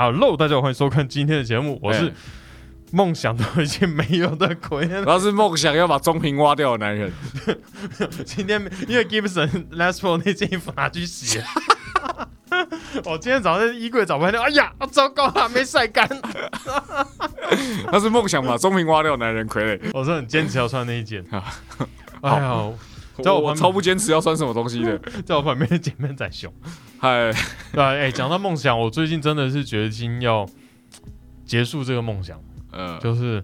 Hello，大家好，欢迎收看今天的节目，我是哎梦想都已经没有的奎恩。然后是梦想要把中平挖掉的男人，今天因为 Gibson Last Pro 那件衣服拿去洗了。我 今天早上在衣柜找半天，哎呀，糟糕了，没晒干。他是梦想把中平挖掉的男人傀儡。我是很坚持要穿那一件。好哎呀，在我旁边我我超不坚持要穿什么东西的。在我旁边的姐妹仔熊。嗨，对啊，哎，讲到梦想，我最近真的是决心要结束这个梦想，呃，就是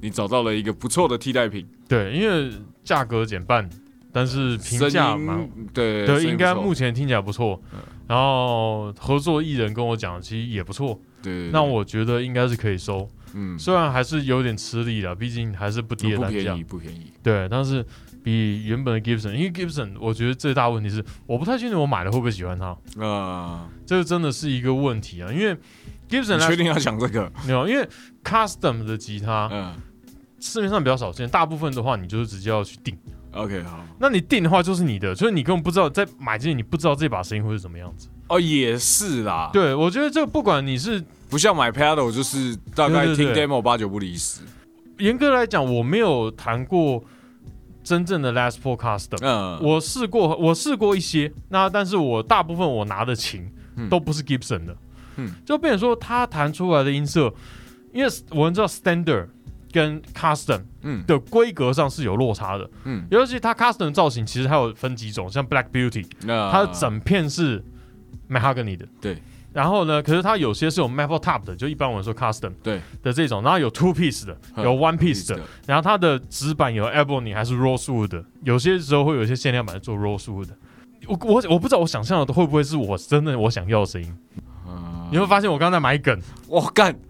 你找到了一个不错的替代品，对，因为价格减半，但是评价声蛮对对，应该目前听起来不错嗯。然后合作艺人跟我讲，其实也不错。对对，对那我觉得应该是可以收，嗯虽然还是有点吃力了，毕竟还是不低的单价不便宜。不便宜，对，但是比原本的 Gibson，因为 Gibson 我觉得最大问题是，我不太确定我买了会不会喜欢它，啊，这个真的是一个问题啊。因为 Gibson 来确定要讲这个？没有，因为 Custom 的吉他嗯市面上比较少见，大部分的话你就是直接要去定。，OK 好，那你定的话就是你的，所以你根本不知道在买之前你不知道这把声音会是怎么样子。哦也是啦，，对，我觉得这个不管你是不像买 Paddle 就是大概听 demo 八九不离十，严格来讲，我没有弹过真正的 Les Paul Custom。嗯，我试过，我试过一些，那但是我大部分我拿的琴嗯。都不是 Gibson 的，嗯。就变成说它弹出来的音色，因为我们知道 Standard 跟 Custom 嗯。的规格上是有落差的，嗯，尤其它 Custom 的造型其实还有分几种，像 Black Beauty，那它的整片是 Mahogany 的，对。然后呢，可是它有些是有 Maple Top 的，就一般我们说 Custom 对的这种，然后有 Two Piece 的，嗯有 One Piece 的，然后它的纸板有 Ebony 还是 Rosewood 的，有些时候会有一些限量版是做 Rosewood 的。我我我不知道我想象的会不会是我真的我想要的声音？嗯你会发现我刚刚在埋梗，我干！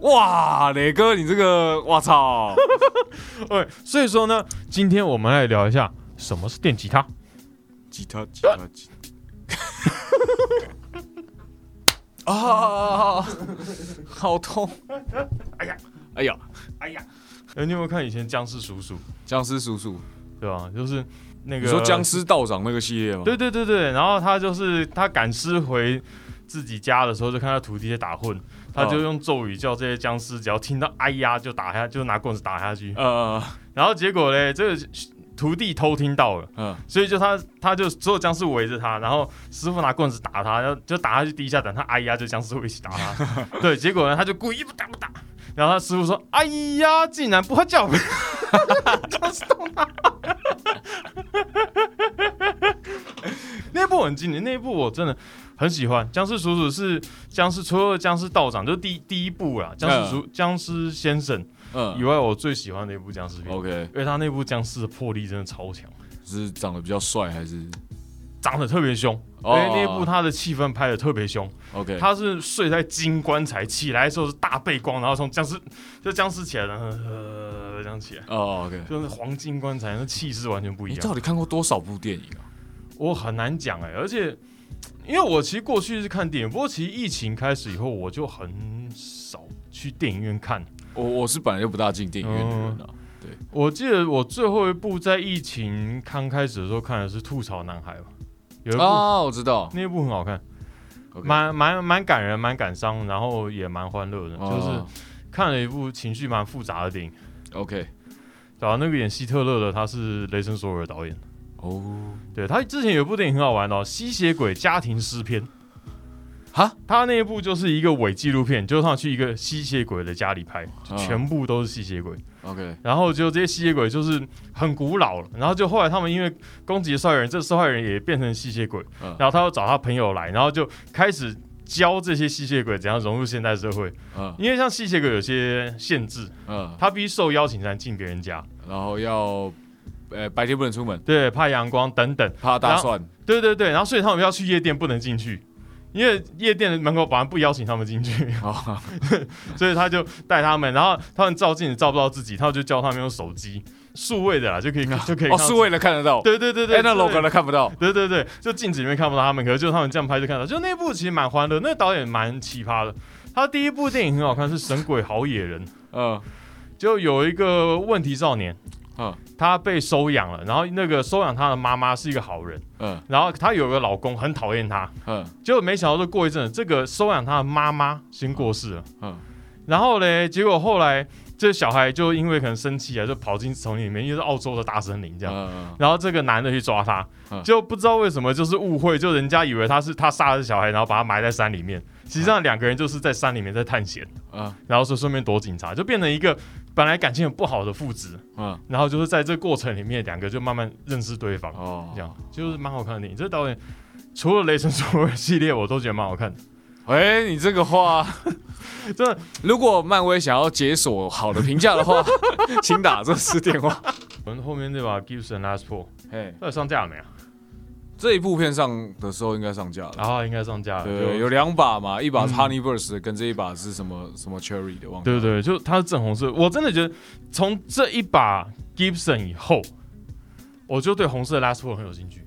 哇，磊哥，你这个，我操！对，所以说呢，今天我们来聊一下什么是电吉他。吉他，吉他，吉他。啊！好痛！哎呀，哎呀，哎呀，哎，你有没有看以前僵尸叔叔？僵尸叔叔，对吧？就是那个你说僵尸道长那个系列吗？对对对对，然后他就是他赶尸回自己家的时候，就看他徒弟在打混，他就用咒语叫这些僵尸，只要听到哎呀就打下，就拿棍子打下去。呃，然后结果嘞，这个徒弟偷听到了，嗯，所以就他他就所有僵尸围着他，然后师傅拿棍子打他，然后就打他去地下，等他哎呀，就僵尸会一起打他。对，结果呢，他就故意不打不打，然后他师傅说哎呀，竟然不会叫，僵尸动他。那一部很经典，那一部我真的很喜欢。僵尸叔叔是僵尸，除了僵尸道长，就是第第一部啦，僵尸叔、僵尸先生以嗯外，我最喜欢的一部僵尸片。，OK，因为他那部僵尸的魄力真的超强，是长得比较帅还是长得特别凶。哦因为那一部他的气氛拍的特别凶，OK？他是睡在金棺材，起来的时候是大背光，然后从僵尸就僵尸起来，然后呃这样起来，哦，OK。就是黄金棺材，那气势完全不一样。你到底看过多少部电影啊？我很难讲哎、而且因为我其实过去是看电影，不过其实疫情开始以后，我就很少去电影院看。我我是本来就不大进电影院的人啊。我记得我最后一部在疫情刚开始的时候看的是《吐槽男孩》吧，有一部、啊，我知道，那一部很好看。蛮蛮蛮感人，蛮感伤，然后也蛮欢乐的，就是哦看了一部情绪蛮复杂的电影。OK 对啊，那个演希特勒的他是雷神索尔导演，哦，对他之前有一部电影很好玩哦，《吸血鬼家庭诗篇》。哈，他那一部就是一个伪纪录片，就是他去一个吸血鬼的家里拍，全部都是吸血鬼。OK 然后就这些吸血鬼就是很古老了，然后就后来他们因为攻击受害人，这受害人也变成吸血鬼，嗯然后他又找他朋友来，然后就开始教这些吸血鬼怎样融入现代社会。嗯因为像吸血鬼有些限制，嗯，他必须受邀请才能进别人家，然后要呃白天不能出门，对，怕阳光等等，怕大蒜。对对对，然后所以他们要去夜店不能进去。因为夜店的门口保安不邀请他们进去，哦，所以他就带他们，然后他们照镜子照不到自己，他就教他们用手机数位的啦，就可以就可以哦，数位的看得到。对对对对，哎，那对 logo 的看不到。对对对，就镜子里面看不到他们，可是就他们这样拍就看到。就那部其实蛮欢乐，那个导演蛮奇葩的。他第一部电影很好看，是《神鬼好野人》，嗯，就有一个问题少年，嗯。她被收养了，然后那个收养他的妈妈是一个好人，嗯。然后他有个老公很讨厌他，嗯。结果没想到，就过一阵子，这个收养他的妈妈先过世了。嗯。然后嘞，结果后来这小孩就因为可能生气啊，就跑进丛林里面，因为是澳洲的大森林这样。嗯然后这个男的去抓他嗯，就不知道为什么就是误会，就人家以为他是他杀了小孩，然后把他埋在山里面。实际上两个人就是在山里面在探险，嗯。然后说顺便躲警察，就变成一个本来感情很不好的父子。嗯然后就是在这过程里面，两个就慢慢认识对方，哦这样就是蛮好看的电影。这导演除了《雷神索尔》系列，我都觉得蛮好看的。哎，你这个话，真的，如果漫威想要解锁好的评价的话，请打这四电话。我们后面那把 Gibson Les Paul 哎，到底上架了没啊？这一部片上的时候应该上架了。然后应该上架了，对，有两把嘛，一把是嗯 Honey Burst 的跟这一把是什么什么 Cherry 的，忘记了。对对，就它是正红色。我真的觉得从这一把 Gibson 以后，我就对红色的 Last Paul 很有兴趣。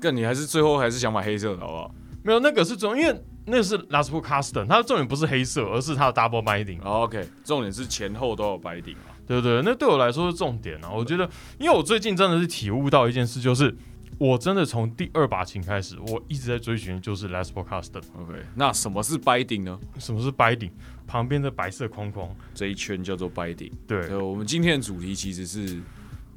更你还是最后还是想买黑色的好不好？没有那个是重，因为那个是 Last Paul Custom，它的重点不是黑色，而是它的 Double Binding，哦 OK，重点是前后都有白顶嘛。对不对？那对我来说是重点啊。我觉得，因为我最近真的是体悟到一件事，就是我真的从第二把琴开始，我一直在追寻就是 Last Paul Custom。OK，那什么是 biding 呢？什么是 Binding？旁边的白色框框，这一圈叫做白顶。对，对，我们今天的主题其实是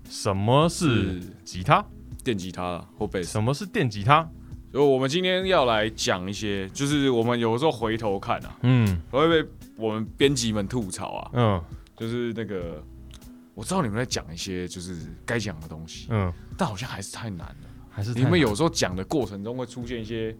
什么是吉他？电吉他啦或贝斯。什么是电吉他？所以我们今天要来讲一些，就是我们有时候回头看啊，嗯会被我们编辑们吐槽啊，嗯就是那个我知道你们在讲一些就是该讲的东西，嗯，但好像还是太难了。还是你们有时候讲的过程中会出现一些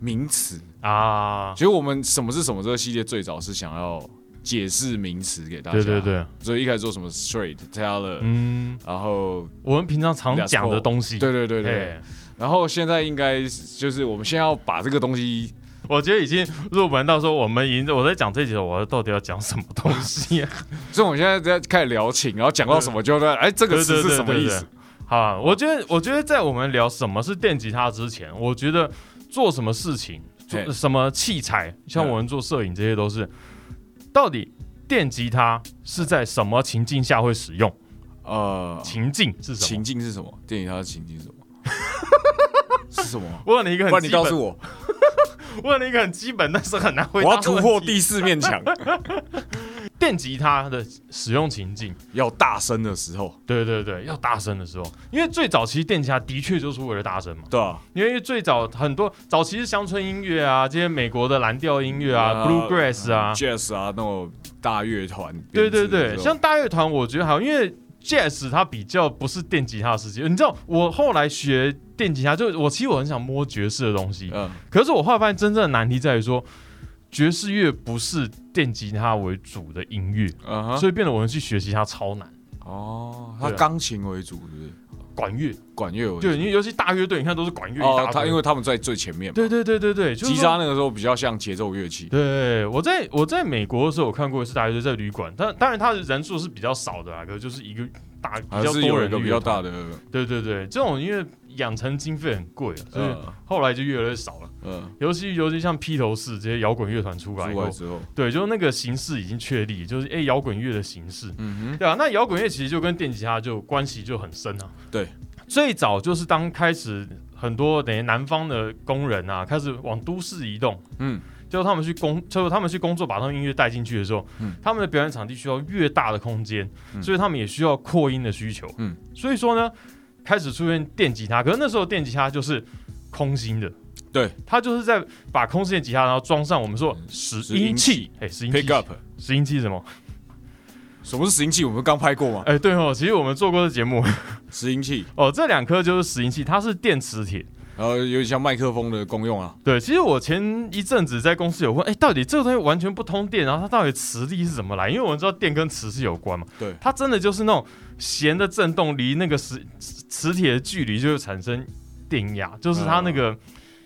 名词，啊？其实我们什么是什么这个系列最早是想要解释名词给大家，对对，对，所以一开始做什么 straight teller，、嗯，然后我们平常常讲的东西，对对对对，哎然后现在应该就是我们现在要把这个东西，我觉得已经入门到说我们已经我在讲这集我到底要讲什么东西啊？所以我们现在在开始聊情，然后讲到什么就在哎这个词是什么意思？？好啊，我觉得我觉得在我们聊什么是电吉他之前，我觉得做什么事情，做什么器材，像嗯我们做摄影这些都是，到底电吉他是在什么情境下会使用？呃，情境是什么？情境是什么？电吉他的情境是什么？是什么？我问你一个不然你很基本，告诉我，问了一个很基本但是很难回我要答的问题。突破第四面墙。电吉他的使用情境，要大声的时候，对对对，要大声的时候，因为最早其实电吉他的确就是为了大声嘛。对啊，因为最早很多早期是乡村音乐啊，这些美国的蓝调音乐啊、bluegrass 啊，jazz 啊那种大乐团，对对对，像大乐团我觉得好，因为 jazz 它比较不是电吉他的世界。你知道我后来学电吉他，就我其实我很想摸爵士的东西，嗯可是我后来发现真正的难题在于说。爵士乐不是电吉他为主的音乐，所以变得我们去学习它超难。哦，它钢琴为主，是不是？管乐，管乐为主。对，因为尤其大乐队，你看都是管乐哦，堆他因为他们在最前面嘛，对对对对对，就是吉他那个时候比较像节奏乐器。对，我在我在美国的时候，我看过一次大乐队在旅馆，但当然他的人数是比较少的啊，可是就是一个大还比较多人的。比较大的，对对对，这种因为养成经费很贵啊，所以嗯后来就越来越少了。嗯，尤其尤其像披头士这些摇滚乐团出来以后，对，就是那个形式已经确立，就是哎摇滚乐的形式。嗯哼对啊，那摇滚乐其实就跟电吉他就关系就很深啊。对，最早就是当开始很多等于南方的工人啊，开始往都市移动，哼，嗯，就他们去工，就他们去工作，把他们音乐带进去的时候，嗯他们的表演场地需要越大的空间，嗯所以他们也需要扩音的需求。嗯，所以说呢，开始出现电吉他，可是那时候电吉他就是空心的。对，它就是在把空心的吉他，然后装上我们说拾拾音音器，哎，拾音器，pick up，拾音器是什么？什么是拾音器？我们刚拍过吗？哎，对哦，其实我们做过的节目拾音器，哦，这两颗就是拾音器，它是电磁铁。然后有点像麦克风的功用啊。对，其实我前一阵子在公司有问，哎，到底这个东西完全不通电，然后它到底磁力是怎么来？因为我们知道电跟磁是有关嘛。对，它真的就是那种弦的震动离那个磁磁磁铁的距离就会产生电压，就是它那个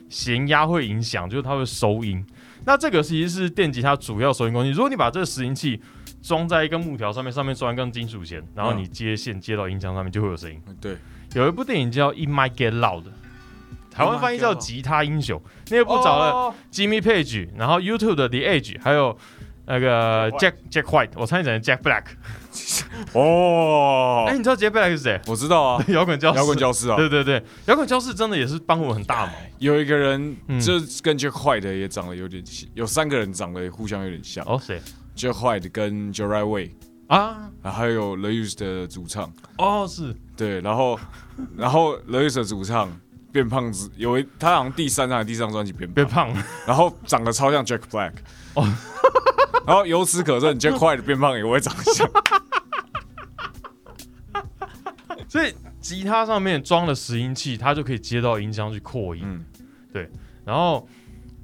弦压会影响，就是它会收音。那这个其实是电吉他主要收音工具。如果你把这个拾音器装在一根木条上面，上面装一根金属弦，然后你接线接到音箱上面，就会有声音。对，有一部电影叫《It Might Get Loud》，台湾翻译叫《吉他英雄》，那部找了哦 Jimmy Page，然后 YouTube 的 The Edge，还有那个 Jack Jack White，我差点讲 Jack Black。哦。哎、，你知道 Jack Black 是谁？我知道啊，摇滚教室。摇滚教室啊，对对对，摇滚教室真的也是帮我很大忙。有一个人嗯。就跟 Jack White 也长得有点像，有三个人长得互相有点像。哦，谁，Jack White 跟 j e r y Way，啊？啊，还有 The Use 的主唱，哦，是。对，然后 然后 The Use 的主唱变胖子，有一他好像第三张还是第四张专辑变变胖，胖。然后长得超像 Jack Black，哦。哦，然后由此可证，Jack White 变胖也会长相，所以吉他上面装了拾音器，它就可以接到音箱去扩音。嗯，然后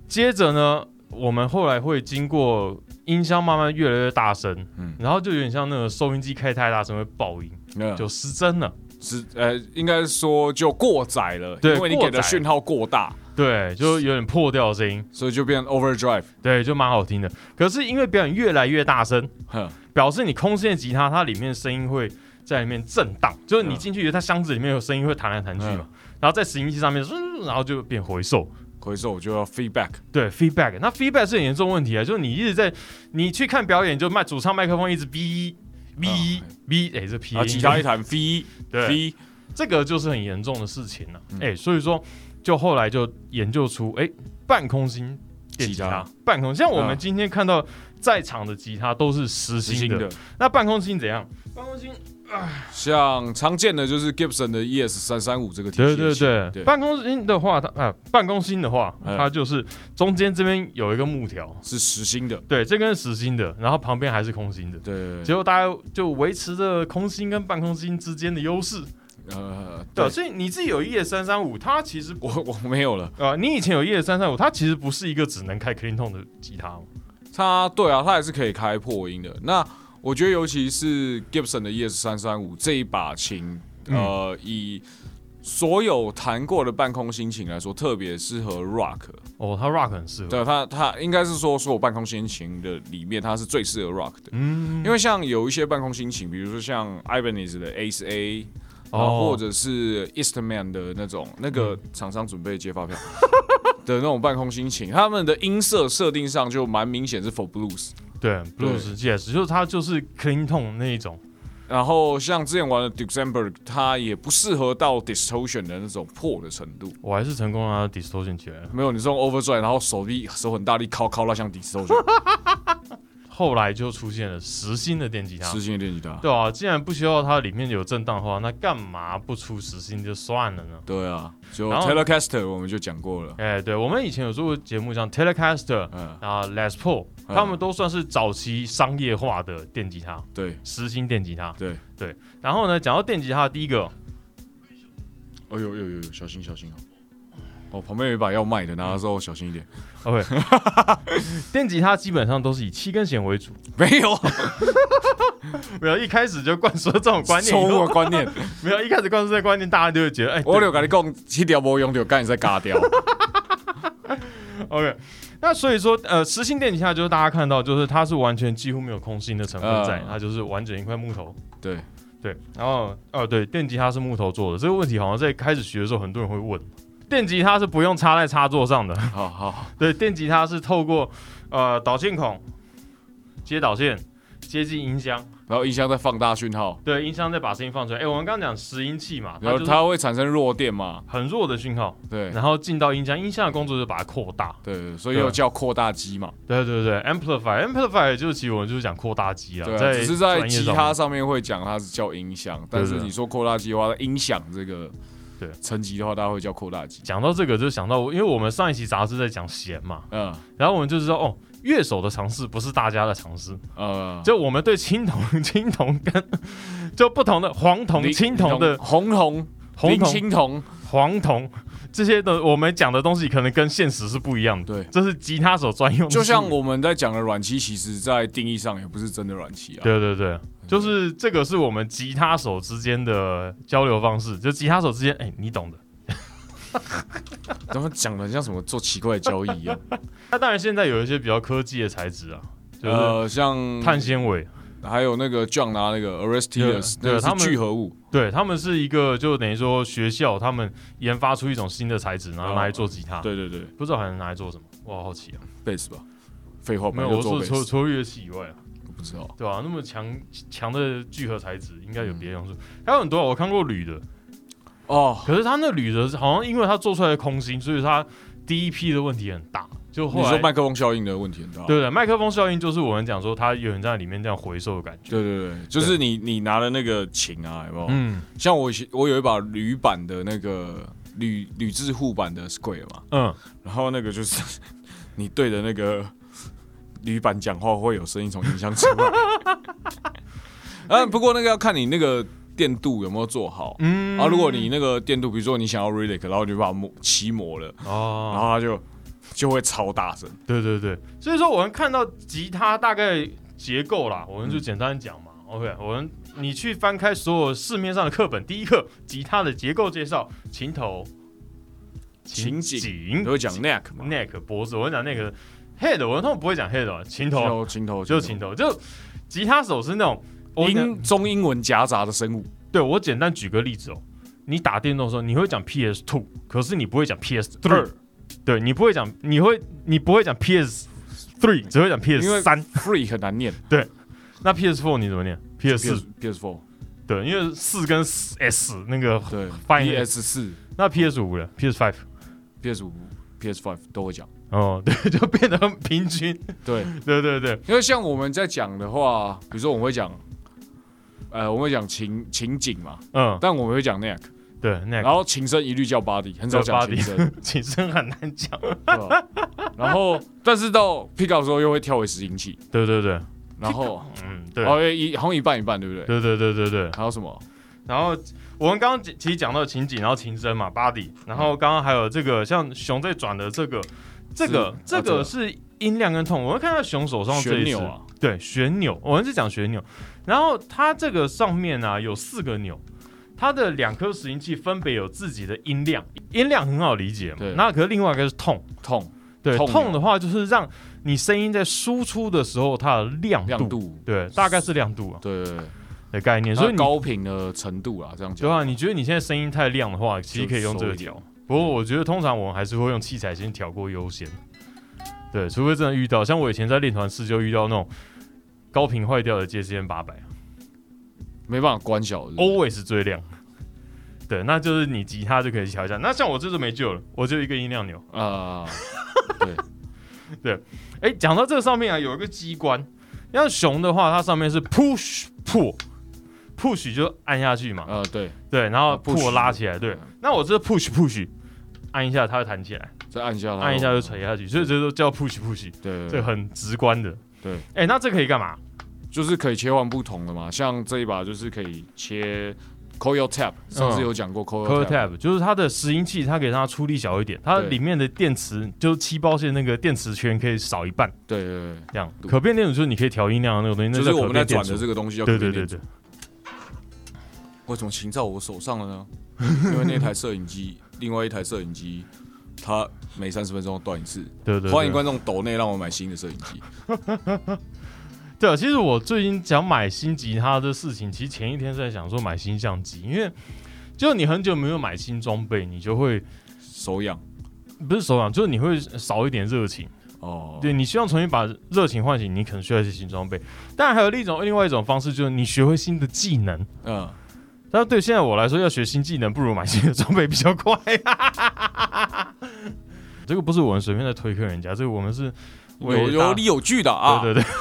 接着呢，我们后来会经过音箱慢慢越来越大声，嗯。然后就有点像那个收音机开太大声会爆音，那就失真了。是呃，应该说就过载了，对因为你给的讯号过大，对，就有点破掉的声音，所以就变 overdrive，对，就蛮好听的。可是因为表演越来越大声，哼，表示你空心的吉他，它里面声音会在里面震荡，就是你嗯进去，它箱子里面有声音会弹来弹去嘛，然后在拾音器上面，嗯然后就变回收。回收就要 feedback，对 feedback，那 feedback 是很严重问题啊，就是你一直在你去看表演，就麦主唱麦克风一直哔哔哔，哎，这 P 然后吉他一弹 v 对，v，这个就是很严重的事情了、嗯。哎、所以说就后来就研究出，哎、半空心电吉他。半空，像我们嗯。今天看到在场的吉他都是实心的，那半空心怎样？半空心，像常见的就是 Gibson 的 ES 三三五这个体系对对对，对，半空心的话，它啊，半空心的话，嗯。它就是中间这边有一个木条，是实心的，对，这根是实心的，然后旁边还是空心的。对对。结果大家就维持着空心跟半空心之间的优势，呃，对，所以你自己有 ES 三三五，它其实我 我没有了，呃，你以前有 ES 三三五，它其实不是一个只能开 clean tone 的吉他吗，它对啊，它也是可以开破音的。那我觉得尤其是 Gibson 的 ES 三三五这一把琴，嗯呃，以所有弹过的半空心琴来说，特别适合 rock。哦，它 rock 很适合，对它，它应该是说所有半空心琴的里面，它是最适合 rock 的。嗯，因为像有一些半空心琴，比如说像 Ibanez 的 Ace A，然后哦或者是 Eastman 的那种，那个厂商准备接发票的那种半空心情，他们的音色设定上就蛮明显是 for blues。对 blues yes，就是它就是 clean tone 那一种，然后像之前玩的 Duxembourg，它也不适合到 distortion 的那种破的程度。我还是成功让它 distortion 起来了。没有，你这种 overdrive，然后手臂手很大力敲敲到像 distortion，后来就出现了实心的电吉他实，心的电吉他。对啊，既然不需要它里面有震荡的话，那干嘛不出实心就算了呢？对啊，就 Telecaster 我们就讲过了。哎，对，我们以前有做过节目，像 Telecaster 嗯，啊、Les Paul，嗯他们都算是早期商业化的电吉他，对实心电吉他。对对。然后呢，讲到电吉他，第一个哦呦呦呦呦，小心小心哦！哦，旁边有一把要卖的，拿的时候小心一点。OK，电吉他基本上都是以七根弦为主，没有。没有一开始就灌输这种观念，错误的观念，没有一开始灌输这个观念，大家就会觉得，哎，我就跟你讲，七条无用就赶紧再嘎掉。OK，那所以说，呃，实心电吉他就是大家看到，就是它是完全几乎没有空心的成分在，嗯。它就是完整一块木头。对，对，然后哦，对，电吉他是木头做的，这个问题好像在开始学的时候，很多人会问，电吉他是不用插在插座上的，好 好，对，电吉他是透过呃导线孔接导线接进音箱，然后音箱再放大讯号，对，音箱再把声音放出来。哎，我们刚刚讲拾音器嘛，然后它会产生弱电嘛？很弱的讯号，对然后进到音箱，音箱的工作就把它扩大。对，所以又叫扩大机嘛。对对对，amplify，amplify 就是其实我们就是讲扩大机啊，对啊，只是在吉他上面会讲它是叫音箱，但是你说扩大机的话，音响这个对层级的话，大家会叫扩大级。讲到这个，就想到我，因为我们上一期杂志在讲弦嘛，嗯。然后我们就知道哦，乐手的尝试不是大家的尝试，呃，就我们对青铜、青铜跟就不同的黄铜、青铜的红铜、红铜、青铜，黄铜这些的，我们讲的东西可能跟现实是不一样的。对。这是吉他手专用的，就像我们在讲的软漆，其实在定义上也不是真的软漆啊。对对对，就是这个是我们吉他手之间的交流方式，就吉他手之间，哎、你懂的。他们讲的像什么做奇怪的交易一样。那当然，现在有一些比较科技的材质啊，就是呃，像碳纤维，还有那个 John 拿那个 Aristides，那个是对他们聚合物。对他们是一个，就等于说学校他们研发出一种新的材质，然后拿来做吉他。对对对，不知道还能拿来做什么，我好好奇啊。贝斯吧，废话，没有，本来就做我说除 bass，除了乐器以外啊，我不知道。对吧、那么强强的聚合材质，应该有别的嗯用处。还有很多啊我看过铝的，哦，可是它那铝的好像因为它做出来的空心，所以它第一批的问题很大。就后来你说麦克风效应的问题很大。对对，麦克风效应就是我们讲说它有人在里面这样回收的感觉。对对对，就是你你拿的那个琴啊，有没有？嗯像我以前我有一把铝板的那个铝铝制护板的 Square 嘛，嗯，然后那个就是 你对着那个铝板讲话会有声音从音箱出来。啊，不过那个要看你那个电镀有没有做好。嗯然后如果你那个电镀，比如说你想要 relic，然后你就把它磨漆磨了，然哦，后它就就会超大声。对对对，所以说我们看到吉他大概结构啦，我们嗯就简单讲嘛。OK，我们你去翻开所有市面上的课本，第一课吉他的结构介绍，琴头、琴颈颈都会讲 neck 嘛，neck 脖子，我会讲 neck head，我通常不会讲 head，哦琴头。琴头就是琴头，就吉他手是那种英中英文夹杂的生物。对我简单举个例子哦，你打电动的时候你会讲 PS Two，可是你不会讲 PS Three，对你不会讲，你会你不会讲 PS Three，只会讲因为 PS 三。free 很难念。对。那 PS Four 你怎么念？PS 四。PS PS Four 对，因为四跟 S 那个对发音。PS 四。那 PS 五了，PS Five PS 五 PS Five 都会讲。哦，对，就变得很平均。对，对对对，因为像我们在讲的话，比如说我们会讲，呃，我们会讲情情景嘛，嗯，但我们会讲 neck，对，那然后琴声一律叫 body，很少讲琴声，琴声很难讲。然后但是到 pick up 的时候又会跳回拾音器，对对对，然后嗯，对，哦一好像一半一半，对不对？对对对对对。还有什么？然后我们刚刚其实讲到情景，然后琴声嘛，body，然后刚刚还有这个像熊在转的这个，这个这个个是音量跟痛。我们看到熊手上这一只，旋钮啊，对，旋钮，我们是讲旋钮。然后它这个上面呢、有四个钮，它的两颗拾音器分别有自己的音量，音量很好理解嘛。那可是另外一个是痛，痛对，痛痛的话就是让你声音在输出的时候它的亮度，亮度，对，大概是亮度啊对对对，的概念。所以高频的程度啦，这样讲。对啊，你觉得你现在声音太亮的话，其实可以用这个调。不过我觉得通常我们还是会用器材先调过优先。对，除非真的遇到，像我以前在练团室就遇到那种高频坏掉的 JCM 八百没办法关小的。，always 最亮。对，那就是你吉他就可以调一下。那像我这就没救了，我就一个音量钮。啊，对，哎，讲到这个上面啊，有一个机关，像熊的话，它上面是 push pull。push 就按下去嘛，呃，对，对，然后啊，push pull 拉起来，对嗯。那我这 push push 按一下，它会弹起来。再按一下它，按一下就垂下去，所以这都叫 push push，对，这很直观的。对，哎、那这可以干嘛？就是可以切换不同的嘛，像这一把就是可以切 coil tap，上次有讲过 coil tap，tab 就是它的拾音器，它可以让它出力小一点，它里面的电池就是七包线那个电池圈可以少一半，对对对，这样。可变电阻就是你可以调音量的那个东西，就是我们在转的这个东西叫对可变电阻对对对，为什么琴在我手上了呢？因为那台摄影机，另外一台摄影机，它每三十分钟断一次。对对对。欢迎观众抖内让我买新的摄影机。对啊，其实我最近想买新吉他的事情，其实前一天是在想说买新相机，因为就你很久没有买新装备，你就会手痒不是手痒，就是你会少一点热情。哦，对你希望重新把热情唤醒，你可能需要一些新装备。当然还有另一种另外一种方式，就是你学会新的技能。嗯，但对现在我来说，要学新技能，不如买新的装备比较快。这个不是我们随便在推坑人家，这个我们是有有理有据的啊。对对对。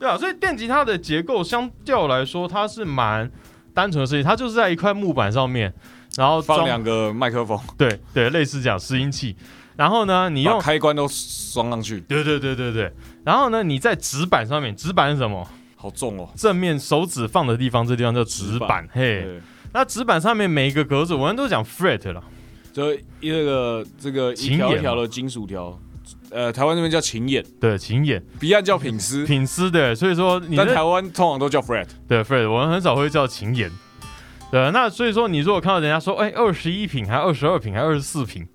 对啊，所以电吉他的结构相较来说，它是蛮单纯的设计，它就是在一块木板上面，然后放两个麦克风，对对类似这样拾音器，然后呢，你用开关都装上去，对对对对对，然后呢，你在纸板上面，纸板是什么？好重哦。正面手指放的地方，这地方叫纸板。嘿，那纸板上面每一个格子，我们都讲 fret 了。就一那个这个一条一条的金属条，呃，台湾那边叫琴眼，对，琴眼、彼岸叫品丝，品丝的，所以说你在台的湾通常都叫 Fred，。对 Fred，我们很少会叫琴眼。对，那所以说你如果看到人家说，哎，二十一品，还二十二品，还二十四品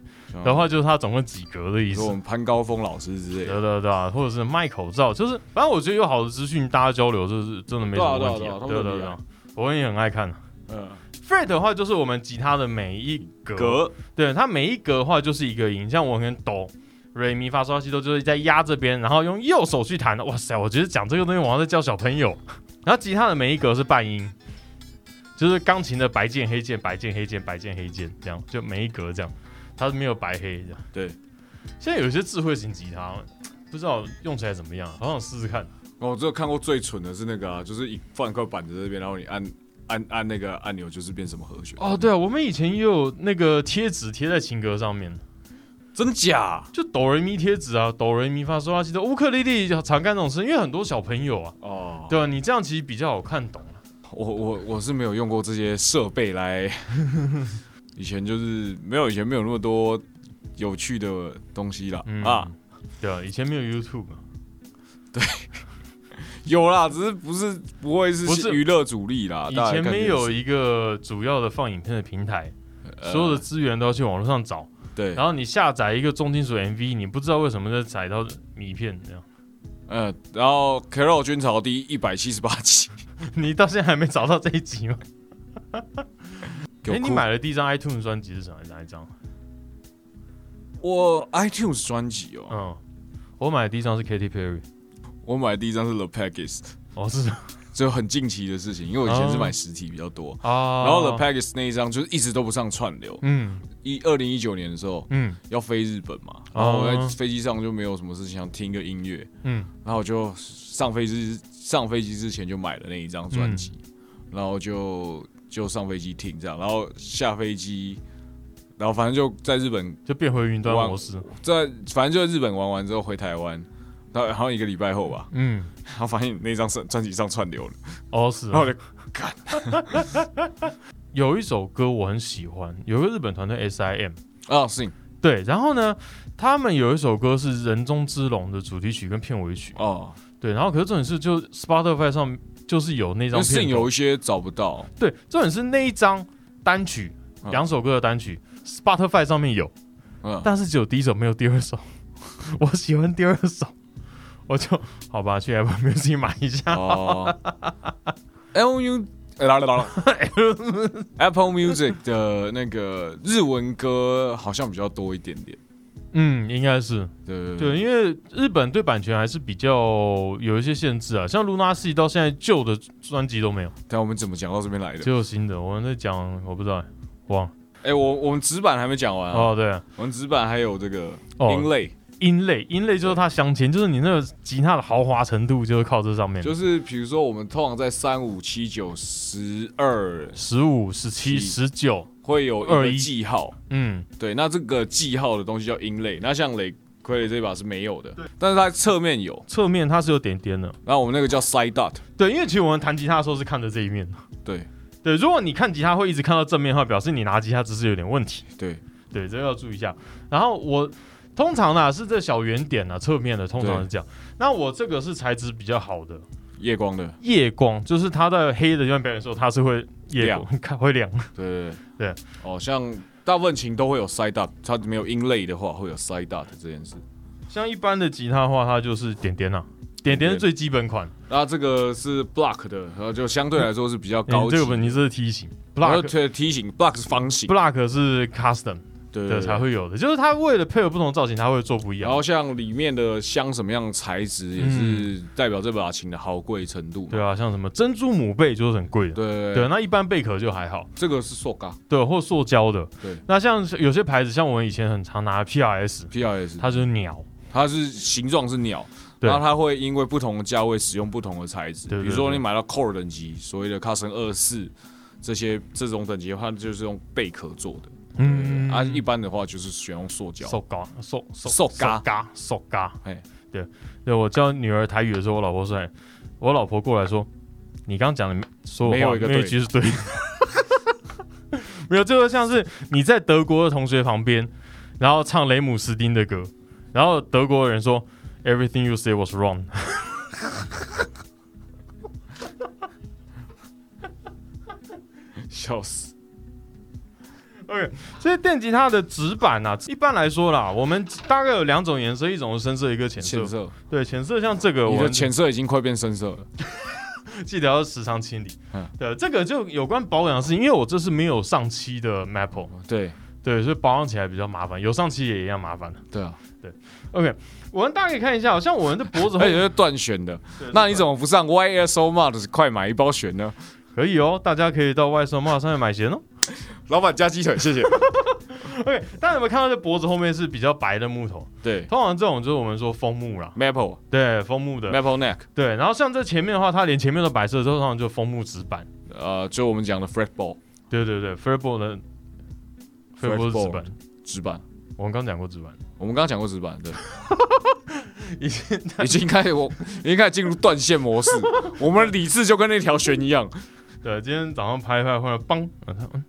的话，就是它总共几格的意思。我。们潘高峰老师之类的，对对对啊，或者是卖口罩，就是反正我觉得有好的资讯，大家交流就是真的没什么问题对啊对啊对对我也很爱看。嗯，，Fred 的话，就是我们吉他的每一格，格。对它每一格的话就是一个音，像我可能哆瑞咪发嗦拉西哆就是在压这边，然后用右手去弹的。哇塞，我觉得讲这个东西，我好像在教小朋友。然后吉他的每一格是半音，就是钢琴的白键黑键白键黑键白键黑键这样，就每一格这样，它是没有白黑这样。对，现在有一些智慧型吉他，不知道用起来怎么样，好想试试看。哦我只有看过最蠢的是那个啊，就是一放一块板子在这边，然后你按按按那个按钮，就是变什么和弦。哦，对啊，我们以前也有那个贴纸贴在琴格上面，真假？就哆瑞咪贴纸啊，哆瑞咪发嗦拉西哆，乌克丽丽常干这种事，因为很多小朋友啊，哦，对啊，你这样其实比较好看懂啊。我我我是没有用过这些设备来，以前就是没有以前没有那么多有趣的东西啦、嗯啊，对啊，以前没有 YouTube，对。有啦，只是不是不会是不是。娱乐主力啦，以前没有一个主要的放影片的平台，呃。所有的资源都要去网络上找，对，然后你下载一个重金属 MV，你不知道为什么在载到米片这样，呃，然后 Carol 军曹第一百七十八集，你到现在还没找到这一集吗？哎，你买的第一张 iTunes 专辑是什么？哪一张？我 iTunes 专辑哦，嗯，我买的第一张是 Katy Perry，我买的第一张是 The Packers，哦是这很近期的事情，因为我以前是买实体比较多。啊，然后 The Packers 那一张就是一直都不上串流，嗯。一二零一九年的时候嗯。要飞日本嘛，然后我在哦飞机上就没有什么事情想听个音乐，嗯。然后我就上飞机上飞机之前就买了那一张专辑，嗯。然后就就上飞机听这样，然后下飞机，然后反正就在日本就变回云端模式，在反正就在日本玩完之后回台湾，然后好像一个礼拜后吧，嗯，然后发现那张专专辑上串流了，哦是啊。然后我就 有一首歌我很喜欢，有个日本团队 S.I.M。啊是对，然后呢，他们有一首歌是《人中之龙》的主题曲跟片尾曲。哦，对，然后可是重点是，就 Spotify 上就是有那张因为是片。有一些找不到，对，重点是那一张单曲，嗯。两首歌的单曲，Spotify 上面有，嗯，但是只有第一首没有第二首。我喜欢第二首，我就好吧，去 Apple Music 买一下。哦，L U 啦啦啦 Apple Music 的那个日文歌好像比较多一点点，嗯，应该是对对，因为日本对版权还是比较有一些限制啊，像 Luna Sea 到现在旧的专辑都没有，但我们怎么讲到这边来的？只有新的。我们在讲，我不知道，忘了。哎、我我们纸板还没讲完啊，哦，对啊，我们纸板还有这个哦音类，音类，音类就是它镶嵌，就是你那个吉他的豪华程度，就是靠这上面。就是比如说我们通常在三五七九十二十五、十七、七十九，会有一个二一记号，嗯，对，那这个记号的东西叫音类，那像雷傀儡这把是没有的，但是它侧面有，侧面它是有点点的。然后我们那个叫 side dot，对，因为其实我们弹吉他的时候是看着这一面的。对对，如果你看吉他会一直看到正面的话，表示你拿吉他姿势有点问题。对，对，这个要注意一下。然后我通常呢是这小圆点啊，侧面的通常是这样。那我这个是材质比较好的。夜光的，夜光，就是它在黑的地方表演的时候，它是会夜亮。光，看会亮。对对对，哦，像大部分琴都会有 side up，它没有音类的话会有 side dot 这件事。像一般的吉他的话，它就是点点啊，点点是最基本款。那这个是 block 的，然后就相对来说是比较高这个本你这是梯形，block 推梯形，block 是方形，block 是 custom 的对对对。才会有的，就是它为了配合不同造型，它会做不一样。然后像里面的镶什么样的材质，也是代表这把琴的好贵程度。对啊，像什么珍珠母贝就是很贵的。对。对，那一般贝壳就还好，这个是塑钢对，或塑胶的。对，那像有些牌子，像我们以前很常拿的 PRS，PRS，它就是鸟，它是形状是鸟，对。然后它会因为不同的价位使用不同的材质。比如说你买到 Core 等级，所谓的 Custom 二四这些这种等级的话，就是用贝壳做的。嗯啊，一般的话就是选用塑胶。塑胶，塑塑塑胶胶，塑胶。哎，对，对我教女儿台语的时候，我老婆说，哎我老婆过来说，你刚刚讲的所有话没有一个对没有一句是对的。没有，这个像是你在德国的同学旁边，然后唱雷姆斯丁的歌，然后德国人说 Everything you say was wrong。笑死。OK，所以电吉他的指板啊，一般来说啦，我们大概有两种颜色，一种是深色，一个浅色。浅色，对，浅色像这个，我的浅色已经快变深色了。记得要时常清理。嗯对，这个就有关保养的事情，因为我这是没有上漆的 Maple，对对，所以保养起来比较麻烦，有上漆也一样麻烦的。对啊，对 OK，我们大家可以看一下，好像我们的脖子后而且是断弦的，那你怎么不上 YSO Mart 快买一包弦呢？可以哦？大家可以到外售帽上面买弦哦。老板加鸡腿，谢谢。OK，大家有没有看到这脖子后面是比较白的木头？对通常这种就是我们说枫木啦，，Maple 对，枫木的，Maple Neck，对。然后像这前面的话，它连前面都白色，通常就枫木纸板。呃，就我们讲的 Fret Ball 对对对，fretball 的 f a i r b a l l 是纸板，纸板。我们刚讲过纸板，我们刚刚讲过纸板，对，已经已经开始我已经开始进入断线模式。我们的理智就跟那条弦一样，对。今天早上拍一拍，忽然嘣，嗯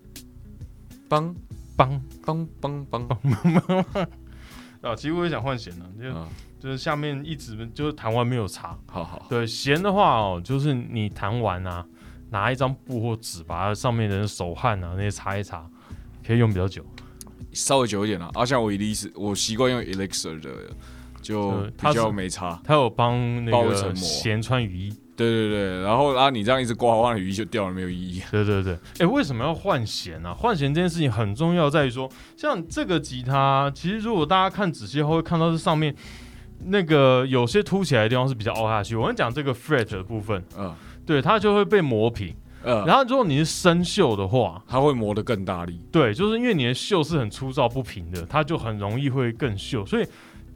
梆梆梆梆梆，啊！其实我也想换弦呢，就啊，就是下面一直就是弹完没有擦。好好，对，弦的话哦，就是你弹完啊，拿一张布或纸，把它上面的手汗啊那些擦一擦，可以用比较久。稍微久一点了。啊，像我 Elixir，我习惯用 Elixir 的，就比较没差。它有帮那个弦穿雨衣。对对对，然后啊，你这样一直刮花的雨衣就掉了，没有意义。对对对，哎，为什么要换弦呢、啊？换弦这件事情很重要，在于说，像这个吉他，其实如果大家看仔细后，会看到这上面那个有些凸起来的地方是比较凹下去。我们讲这个 fret 的部分，嗯对，它就会被磨平。嗯，然后如果你是生锈的话，它会磨得更大力。对，就是因为你的锈是很粗糙不平的，它就很容易会更锈，所以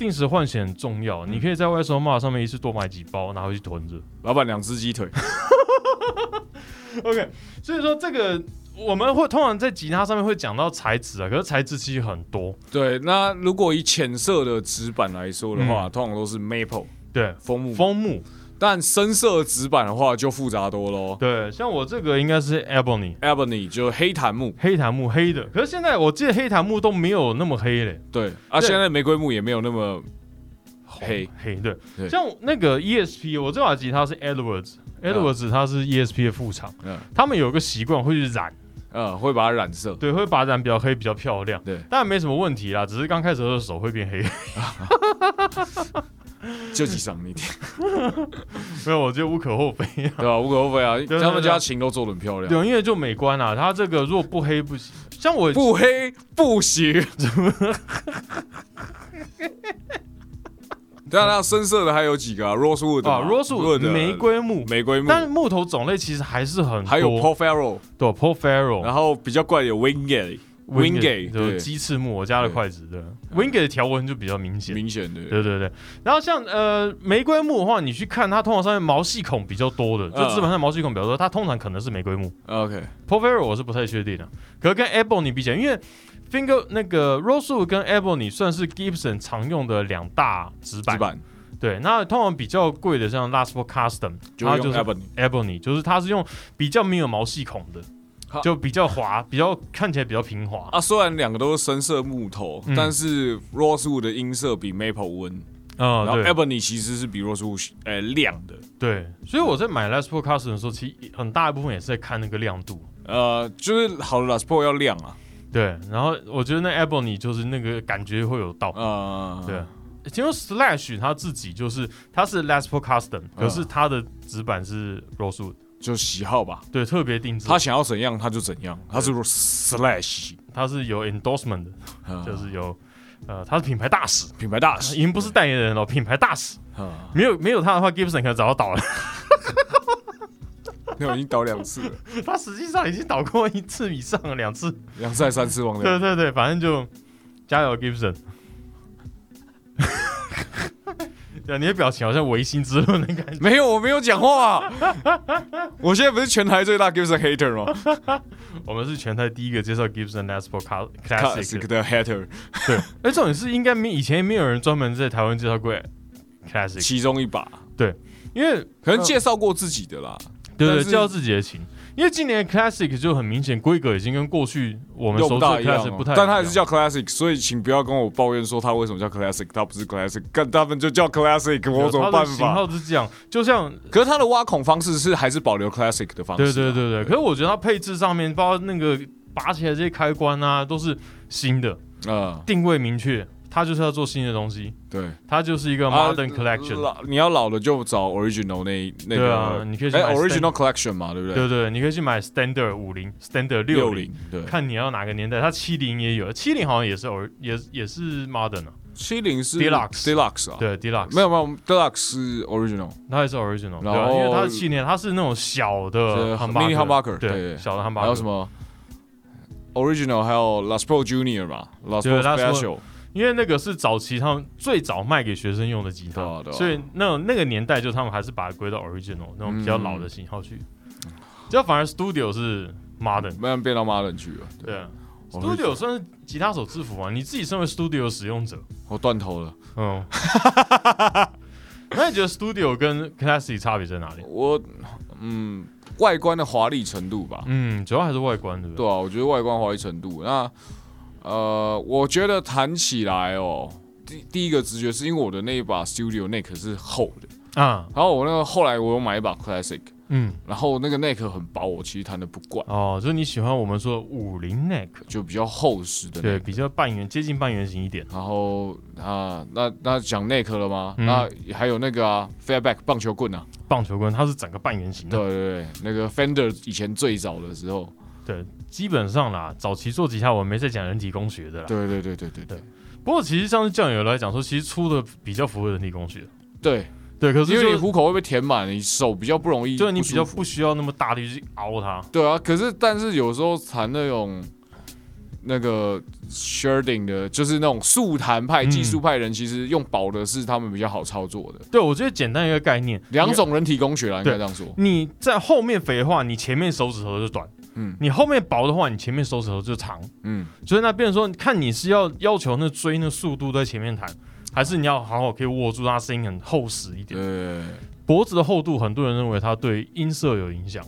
定时换血很重要。你可以在 y s o m a 上面一次多买几包，拿回去囤着。老板两只鸡腿，OK，所以说这个我们会通常在吉他上面会讲到材质啊，可是材质其实很多。对，那如果以浅色的纸板来说的话，通常都是 maple 对，枫木，枫木，但深色纸板的话就复杂多喽。对，像我这个应该是 ebony ebony 就黑檀木，黑檀木黑的，可是现在我记得黑檀木都没有那么黑嘞，对啊，现在玫瑰木也没有那么黑，黑对，对。像那个 ESP，我这把吉他是 Edwards，Edwards 它是 ESP 的副厂，嗯。他们有个习惯会去染，呃，会把它染色。对，会把它染比较黑，比较漂亮。对，当然没什么问题啦，只是刚开始的时候手会变黑。就几上一点，没有，我觉得无可厚非啊。对吧？无可厚非啊，对他们家琴都做的很漂亮，对，因为就美观啊，它这个如果不黑不行。像我不黑不行。对啊，那深色的还有几个啊？Rosewood 啊，rosewood 的玫瑰木，玫瑰木，但是木头种类其实还是很多，还有 Paul Farrow，对 Paul Farrow，然后比较怪的有 Wingate。Wingate，就鸡翅木，我加了筷子的 Wingate 的条纹就比较明显。明显的，对对对，然后像呃玫瑰木的话，你去看它通常上面毛细孔比较多的，就嗯基本上毛细孔比较多，它通常可能是玫瑰木。OK，p o v e r o 我是不太确定的，可是跟 Ebony 比起来，因为 Finger 那个 Rosewood 跟 Ebony 算是 Gibson 常用的两大纸板。对，那通常比较贵的像 Last for Custom，它就是 Ebony，Ebony，就是它是用比较没有毛细孔的。好，就比较滑，比较看起来比较平滑。啊，虽然两个都是深色木头，嗯。但是 Rosewood 的音色比 Maple 温，嗯，然后 Ebony 其实是比 Rosewood 呃亮的，对，所以我在买 Last for Custom 的时候，其实很大一部分也是在看那个亮度。呃，就是好的 Les p o u l 要亮啊，对，然后我觉得那 Ebony 就是那个感觉会有到。嗯，对，听说 Slash 他自己就是他是 Last for Custom，可是他的纸板是 Rosewood，就喜好吧，对，特别定制。他想要怎样他就怎样，他是 Slash，他是有 endorsement 的，呃就是有呃，他是品牌大使，品牌大使，已经不是代言人了，品牌大使。呃没有没有他的话，Gibson 可能早就倒了。那我已经倒两次了，他实际上已经倒过一次以上了，两次。两次还三次忘了，对对对，反正就加油 Gibson。对，你的表情好像唯心之论的感觉。没有，我没有讲话、我现在不是全台最大 Gibson hater 吗？我们是全台第一个介绍 Gibson Les Paul Cla- Classic 的。的 hater，对，哎，重点是应该没以前没有人专门在台湾介绍过 Classic，其中一把，对因为可能介绍过自己的啦。对对介绍自己的琴，因为今年 Classic 就很明显规格已经跟过去我们又熟知的不太一样，但它还是叫 classic，所以请不要跟我抱怨说它为什么叫 classic，它不是 classic，干他们就叫 classic，我有什么办法？号是这样，就像可是它的挖孔方式是还是保留 classic 的方式、啊。对对，对对，可是我觉得它配置上面，包括那个拔起来这些开关啊，都是新的，嗯，定位明确，它就是要做新的东西，对。它就是一个啊 modern collection。老你要老了就找 original 那那对啊你可以去买 original collection 嘛，对不对？对对，你可以去买 Standard 五零、Standard 六零，对，看你要哪个年代。它七零也有，七零好像也是偶也也是 modern 啊。七零是 Deluxe Deluxe 啊，对，Deluxe 没有没有，Deluxe 是 Original，它也是 original，因为它是系列，它是那种小的 mini humbucker，对，小的 humbucker，还有什么 Original，还有 Last Pro Junior 吧 Last Pro Special，因为那个是早期他们最早卖给学生用的吉他，对啊对啊。所以那种那个年代就他们还是把它归到 original 那种比较老的型号去，就反而 studio 是 modern，慢慢变到 Modern 去了，对，对啊。我，studio 算是吉他手制服嘛，你自己身为 studio 使用者，我断头了，嗯，那你觉得 studio 跟 classic 差别在哪里？我嗯，外观的华丽程度吧，嗯，主要还是外观，对不对？对啊，我觉得外观华丽程度，那呃，我觉得弹起来哦，第第一个直觉是因为我的那一把 Studio Neck 是厚的，啊，然后我那个后来我又买一把 Classic，嗯，然后那个 neck 很薄，我其实弹的不惯，哦，就是你喜欢我们说五零 neck，就比较厚实的对。比较半圆，接近半圆形一点。然后啊，那那讲 neck 了吗？嗯。那还有那个啊，fairback 棒球棍啊，棒球棍它是整个半圆形的，对对对，那个 Fender 以前最早的时候，对，基本上啦，早期做吉他我没在讲人体工学的啦。对对对对对对不过其实像是酱油来讲说，其实出的比较符合人体工学。对，对，可是因为你虎口会被填满，你手比较不容易，就是你比较不需要那么大力去凹它。对啊，可是但是有时候弹那种那个 sharding 的，就是那种速弹派、嗯技术派人，其实用薄的是他们比较好操作的。对，我觉得简单一个概念，两种人体工学啦，应对该这样说。你在后面肥的话，你前面手指头就短；嗯你后面薄的话，你前面手指头就长。嗯，所以那变成说，看你是要要求那追那速度在前面弹，还是你要好好可以握住它声音很厚实一点。对，脖子的厚度，很多人认为它对音色有影响。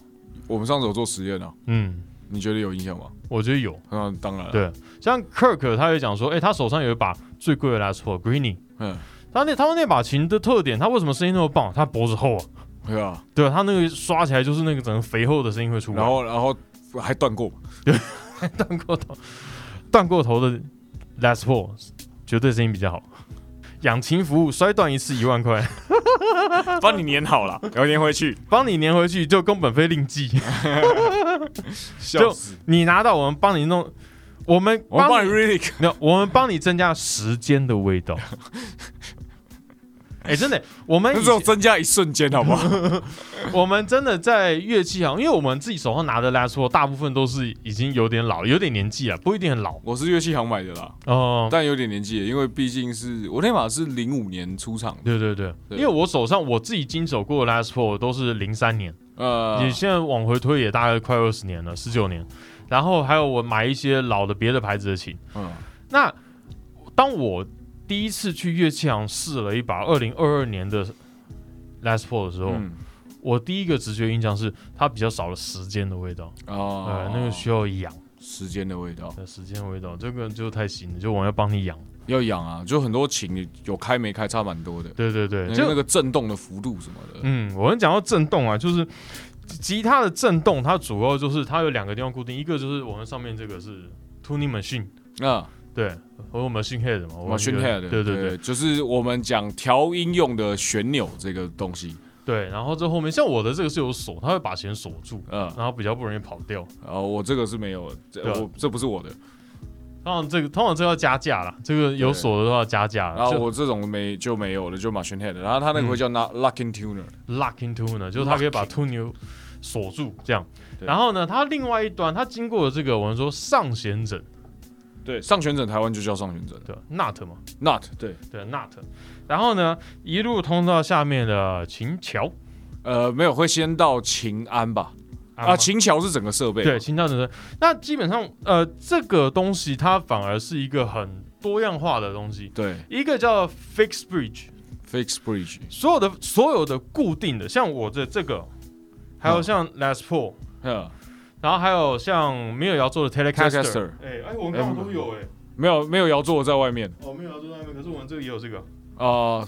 我们上次有做实验啊，嗯，你觉得有影响吗？我觉得有。那当然了。，对，像 Kirk 他也讲说，哎、他手上有一把最贵的拉错 Greeny，嗯，他那他说那把琴的特点，他为什么声音那么棒？他脖子厚啊，对啊，对啊，他那个刷起来就是那个整个肥厚的声音会出来。然后然后还断过，断过头，断过头的 Last Four 绝对声音比较好。养琴服务摔断一次一万块，帮你粘好了，然后粘回去，帮你粘回去就工本费另计。笑死！你拿到我们帮你弄，我们我们帮帮你你 really 我们帮你增加时间的味道。哎、真的，我们那只有增加一瞬间，好不好？我们真的在乐器行，因为我们自己手上拿的 Les Paul 大部分都是已经有点老，有点年纪了，不一定很老我是乐器行买的啦，哦。但有点年纪，因为毕竟是我那把是零五年出厂的，对对对，对因为我手上我自己经手过的 Les Paul 都是零三年，呃你，现在往回推也大概快二十年了，十九年。然后还有我买一些老的别的牌子的琴。嗯那当我第一次去乐器行试了一把二零二二年的 Les Paul 的时候，嗯。我第一个直觉印象是它比较少了时间的味道，哦。呃，那个需要养时间的味道。的时间的味道，这个就太新了，就我要帮你养。要养啊，就很多琴有开没开差蛮多的，对对对，就那个震动的幅度什么的，嗯，我们讲到震动啊，就是吉他的震动，它主要就是它有两个地方固定，一个就是我们上面这个是 tuning machine，那对，和我们 machine head 嘛，我们个 head，对对对。就是我们讲调音用的旋钮这个东西，对，然后这后面像我的这个是有锁，它会把弦锁住，嗯，然后比较不容易跑掉。然后我这个是没有的，这我这不是我的，通常这个通常这个要加价啦，这个有锁的都要加价然后我这种没就没有了，就 machine head，然后它那个会叫 not locking tuner，locking tuner，就是它可以把 tuner 锁住这样。然后呢，它另外一端它经过了这个我们说上弦枕，对，上旋枕台湾就叫上旋枕对，nut 嘛，，not 对，对 nut。然后呢，一路通到下面的秦桥。呃，没有会先到秦安吧，啊，吗？琴桥是整个设备，对，秦桥整个。那基本上呃，这个东西它反而是一个很多样化的东西。对。一个叫 fixed bridge，，fix bridge，所有的所有的固定的，像我的这个，还有嗯。像 Les Paul，、嗯，然后还有像没有摇座的 Telecaster，Telecaster 哎哎，我们刚好都有哎、没有没有摇座在外面。哦，没有摇座在外面，可是我们这个也有这个。啊，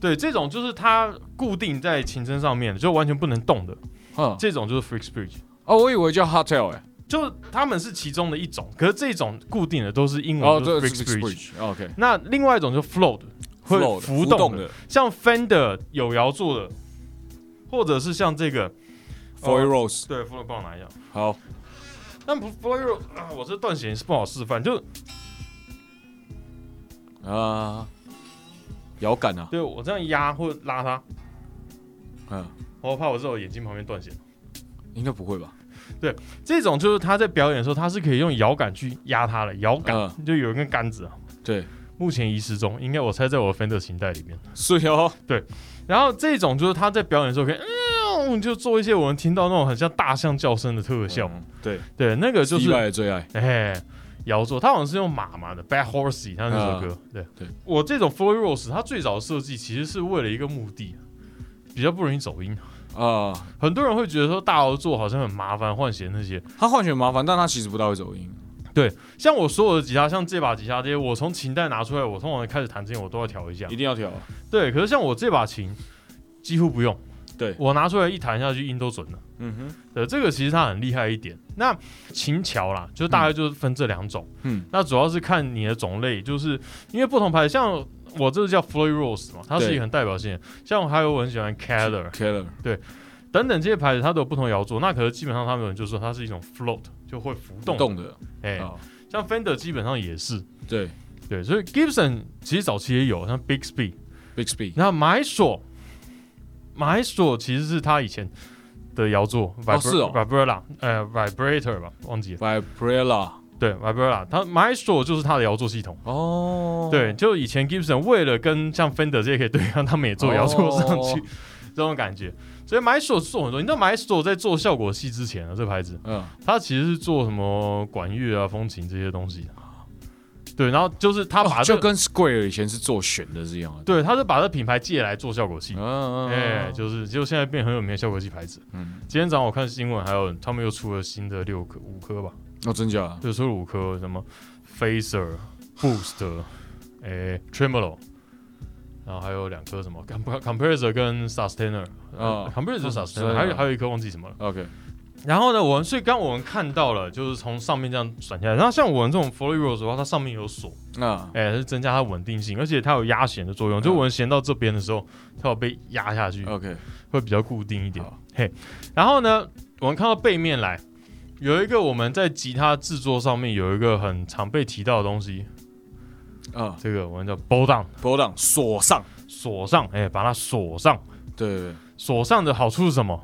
对，这种就是它固定在琴身上面的，就完全不能动的，嗯，这种就是 fixed bridge。哦，我以为叫 hotel 哎，就他们是其中的一种，可是这种固定的都是英哦，文，就这是 fixed bridge。bridge，OK，那另外一种就 float，会浮动的，动的。像 Fender 有摇座的，或者是像这个 f o y 哦 rose，对 float 帮我拿一下。好，但不 Foy Rose 啊，我这断弦是不好示范，就啊，摇杆啊，对我这样压或拉它，嗯，我怕我在我眼睛旁边断弦。应该不会吧？对这种就是他在表演的时候，他是可以用摇杆去压它的，摇杆、嗯就有一根杆子啊。对，目前遗失中，应该我猜在我的 Fender 琴袋里面。是哦，对然后这种就是他在表演的时候可以，嗯，就做一些我们听到那种很像大象叫声的特效。嗯对，对，那个就是最爱最爱，哎，摇座，他好像是用马嘛的 Bad Horsey，他那首歌。对啊对，我这种 Floyd Rose，它最早的设计其实是为了一个目的，比较不容易走音。啊，很多人会觉得说大摇座好像很麻烦，换弦那些。它换弦麻烦，但它其实不大会走音。对像我所有的吉他，像这把吉他这些，我从琴带拿出来，我通常开始弹之前我都要调一下一。定要调啊。对，可是像我这把琴几乎不用，对，我拿出来一弹下去音都准了。嗯哼，对，这个其实它很厉害一点。那琴桥啦，就大概就是分这两种。嗯，那主要是看你的种类，就是因为不同牌子，像我这个叫 Floyd Rose 嘛，它是一个很代表性的。像还有我很喜欢 Keller Keller，对等等这些牌子，它都有不同摇座。那可是基本上他们就说它是一种 float，就会浮动。动的哎、啊，像 Fender 基本上也是。对对，所以 Gibson 其实早期也有，像 Bixby，，Bixby，那买锁，买锁其实是他以前的摇座哦是哦，Vibrella，呃，Vibrator 吧，忘记了。Vibrella，对，Vibrella，它 Maestro 就是他的摇座系统。哦，对，就以前 Gibson 为了跟像 Fender 这些可以对抗，他们也做摇座上去，哦这种感觉。所以 Maestro 是做很多，你知道 Maestro 在做效果器之前啊，这牌子嗯，它其实是做什么管乐啊、风琴这些东西的。对，然后就是他把就跟 Square 以前是做选的是一样的。对，他是把这品牌借来做效果器。嗯哎、就是就现在变很有名的效果器牌子。嗯，今天早上我看新闻，还有他们又出了新的六颗、五颗吧，哦，真假的？就出了五颗，什么 Phaser、Boost，哎、Tremolo，然后还有两颗什么 Com- Compressor 跟 Sustainer，哦呃，Compressor 嗯 Sustainer，还有还有一颗忘记什么了。OK，然后呢，我们所以刚我们看到了，就是从上面这样转下来。然后像我们这种 Floyd Rose 的话，它上面有锁，那哎、是增加它稳定性，而且它有压弦的作用。就我们弦到这边的时候，它有被压下去，OK，会比较固定一点。嘿，然后呢，我们看到背面来有一个我们在吉他制作上面有一个很常被提到的东西，啊这个我们叫 bolt down，波浪锁上，锁上，哎、把它锁上。对对对，锁上的好处是什么？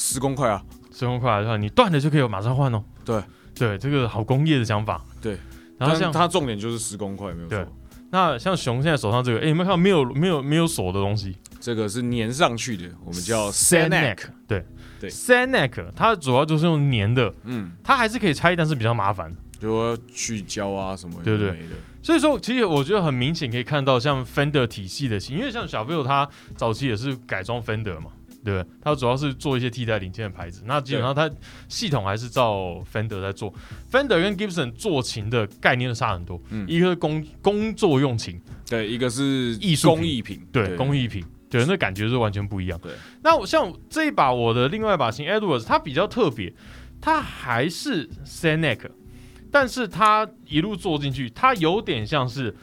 十公块啊，十公块的话，你断了就可以马上换哦。对。对，这个好工业的想法。对，然后像它重点就是十公块，没有错。那像熊现在手上这个，哎、有没有看到没有没有没有锁的东西？这个是粘上去的，我们叫 Sandneck，对。对。Sand neck，它主要就是用粘的，嗯，它还是可以拆，但是比较麻烦。就说去胶啊什么有的对对所以说，其实我觉得很明显可以看到，像 Fender 体系的琴，因为像小 Bill 他早期也是改装 Fender 嘛，对不对？他主要是做一些替代零件的牌子，那基本上它系统还是照 Fender 在做。Fender 跟 Gibson 做琴的概念差很多，嗯一个是工工作用琴，对，一个是艺术工艺品，对，工艺品。对，那感觉是完全不一样。对，那我像这一把我的另外一把琴 Edwards，它比较特别，它还是 s a n neck，但是它一路做进去，它有点像是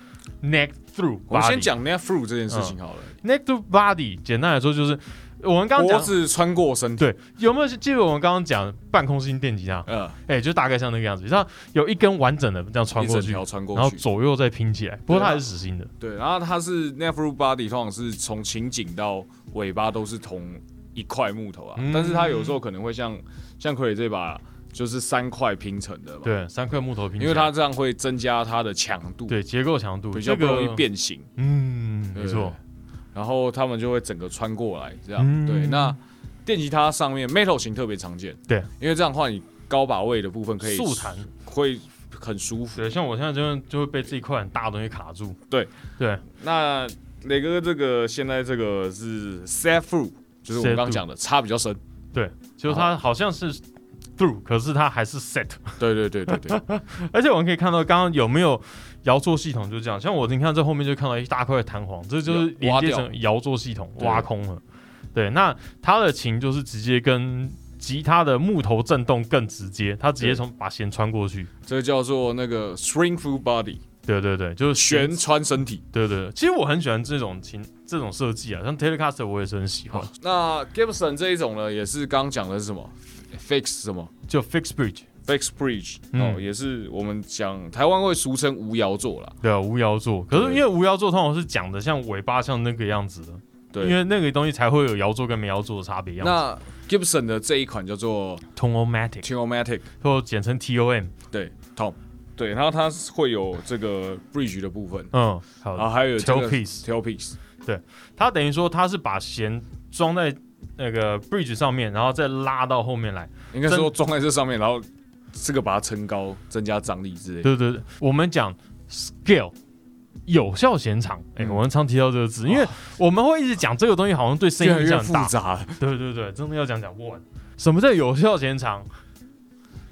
neck through 我。先讲 neck through 这件事情好了，neck through body，简单来说就是我们刚刚讲，脖子穿过身体，对，有没有记得我们刚刚讲半空心电吉他？呃，哎、就大概像那个样子，像有一根完整的这样穿一整过去，条穿过然后去，左右再拼起来。不过它还是实心的。对，然后它是 through body，通常是从琴颈到尾巴都是同一块木头啊，嗯但是它有时候可能会像像奎这把就是三块拼成的嘛，，对，三块木头拼起来，因为它这样会增加它的强度，对结构强度比较这个不容易。变形，嗯，没错。。然后他们就会整个穿过来，这样、嗯对。那电吉他上面 metal 型特别常见，对，因为这样的话你高把位的部分可以速弹，会很舒服。对，像我现在就会就会被这一块很大的东西卡住。对对，那磊哥这个现在这个是 set through，就是我们刚刚讲的差比较深。对，就是它好像是 through，可是它还是 set。对对对对对，而且我们可以看到，刚刚有没有摇座系统就这样，像我你看这后面就看到一大块弹簧，这就是连接成摇座系统挖空了。对，那它的琴就是直接跟吉他的木头震动更直接，它直接从把弦穿过去。这个叫做那个 string through body，对对对，就是旋。穿身体。对对对，其实我很喜欢这种琴这种设计啊，像 Telecaster 我也是很喜欢，，那 Gibson 这一种呢，也是刚刚讲的是什么 fix 什么就 Fix Bridge。，Fix Bridge 嗯。哦，也是我们讲台湾会俗称无摇座啦。对啊，无摇座。可是因为无摇座通常是讲的像尾巴像那个样子的，对，因为那个东西才会有摇座跟没摇座的差别样子。那 Gibson 的这一款叫做 Tonomatic Tunomatic，或简称 TOM，对，Tom，对，然后它是会有这个 bridge 的部分，嗯，好然后还有这个 tailpiece，tailpiece，对它等于说它是把弦装在那个 bridge 上面，然后再拉到后面来。应该说装在这上面，然后这个把它撑高，增加张力之类的。对对对，我们讲 scale 有效弦长，哎、嗯我们常提到这个字，因为我们会一直讲这个东西，好像对声音影响很大。复杂了，对对对，真的要讲讲不完。什么叫有效弦长？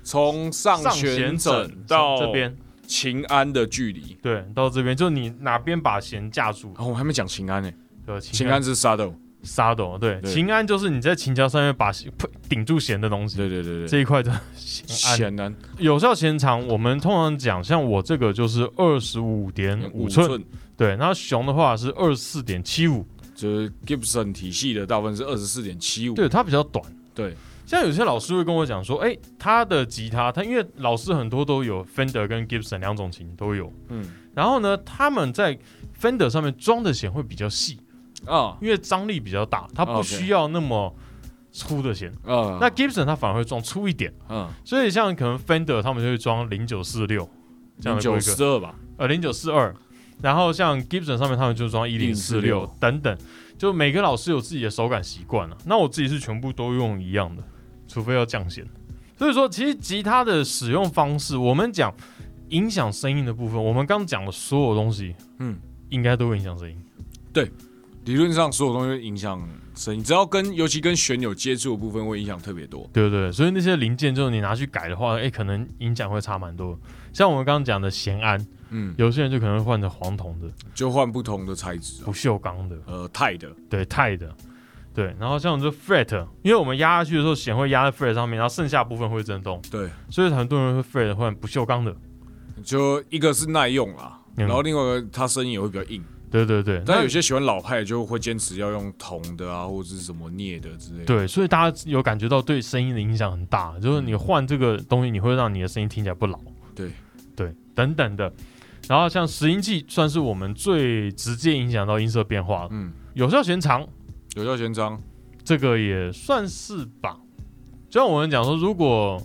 从上弦枕枕到这边，秦安的距离。对，到这边，就你哪边把弦架住，哦，我还没讲秦安呢，对，安秦安是 saddle，沙斗，对，对。琴安就是你在琴桥上面把弦顶住弦的东西，对对对对，这一块的弦安。有效弦长，我们通常讲，像我这个就是二十五点五寸，，对，那熊的话是二十四点七五，就是 Gibson 体系的大部分是二十四点七五，对，它比较短。对，像有些老师会跟我讲说，哎、他的吉他，他因为老师很多都有 Fender 跟 Gibson 两种琴都有，嗯。然后呢，他们在 Fender 上面装的弦会比较细，啊。因为张力比较大，它不需要那么粗的弦。啊，那 Gibson 它反而会装粗一点，嗯。所以像可能 Fender 他们就会装零九四六这样零九的规格，四二吧，呃零九四二，然后像 Gibson 上面他们就装一零四六等等，就每个老师有自己的手感习惯了。那我自己是全部都用一样的，除非要降弦。所以说，其实吉他的使用方式，我们讲影响声音的部分，我们刚讲的所有东西，嗯，应该都会影响声音。理论上所有东西会影响声音，只要跟尤其跟旋钮接触的部分会影响特别多。对不对？所以那些零件，就是你拿去改的话，哎，可能影响会差蛮多。像我们刚刚讲的弦安，嗯，有些人就可能会换成黄铜的、就换不同的材质啊不，锈钢的，呃，钛的，对，钛的，对。然后像这 fret，因为我们压下去的时候，弦会压在 fret 上面，然后剩下部分会震动，对，所以很多人会 fret 换不锈钢的。就一个是耐用啦，嗯然后另外一个它声音也会比较硬。对对对，但那有些喜欢老派的就会坚持要用铜的啊，或者是什么镍的之类的。对，所以大家有感觉到对声音的影响很大，就是你换这个东西，你会让你的声音听起来不老。对对，等等的。然后像拾音器算是我们最直接影响到音色变化了，嗯，有效弦长有效弦长，这个也算是吧。就像我们讲说，如果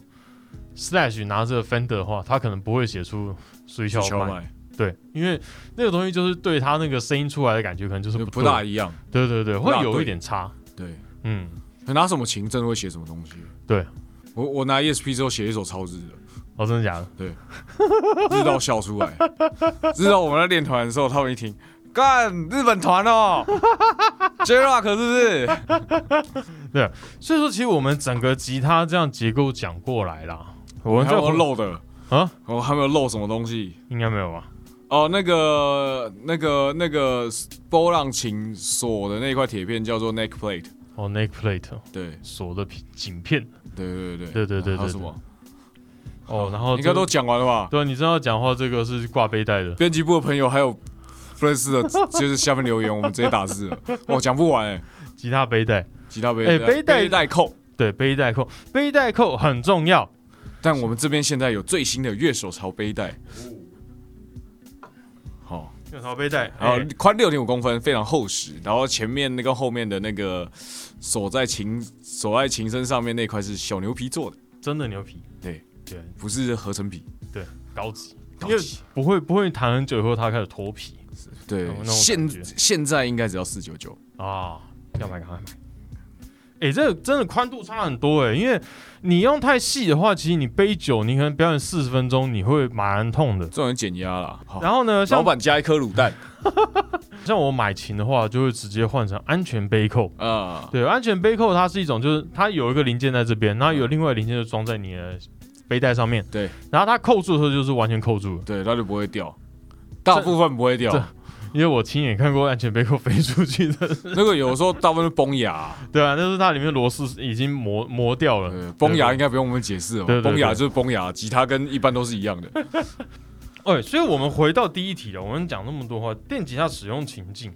Slash 拿着 Fender 的话，他可能不会写出水敲敲麦，麦对，因为那个东西就是对他那个声音出来的感觉，可能就是就不不大一样。对，对对会有一点差。对，嗯，拿什么琴真的会写什么东西。对，我我拿 ESP 之后写一首超日的，哦，真的假的？对 日到笑出来。日到我们在练团的时候，他们一听，干日本团哦，J Rock 是不是？对所以说，其实我们整个吉他这样结构讲过来啦，我们在还没有漏的啊？我还没有漏什么东西。应该没有吧？哦，那个、那个、那个波浪琴锁的那块铁片叫做 neck plate。哦，neck plate 对锁的皮颈片对对对对对对对还有什么？哦，然后应该都讲完了吧？对，你知道讲话这个是挂背带的，编辑部的朋友还有不认识的，就是下面留言，我们直接打字了。我讲不完哎、吉他背带，吉他背哎背带背带扣。对，背带扣，背带扣很重要。但我们这边现在有最新的乐手潮背带，好，用陶背带，然后哎。宽六点五公分，非常厚实，然后前面那个后面的那个锁在琴锁在琴身上面那块是小牛皮做的，真的牛皮，对。对，不是合成皮。对高级，因为高级不会不会弹很久以后它开始脱皮。对现现在应该只要四九九。啊，要买赶快买。哎、这个真的宽度差很多哎、因为你用太细的话，其实你背久，你可能表演四十分钟，你会蛮痛的。这种人减压啦。然后呢，像老板加一颗卤蛋 像我买琴的话，就会直接换成安全背扣。啊，对，安全背扣它是一种，就是它有一个零件在这边，然后有另外零件就装在你的背带上面。对，然后它扣住的时候就是完全扣住了，对，它就不会掉，大部分不会掉这。因为我亲眼看过安全背扣飞出去的。那个有时候大部分是崩牙，对啊，那是它里面螺丝已经磨磨掉了。呃，崩牙应该不用我们解释了对对对崩牙就是崩牙，吉他跟一般都是一样的。哎，所以我们回到第一题了，我们讲那么多话，电吉他使用情境，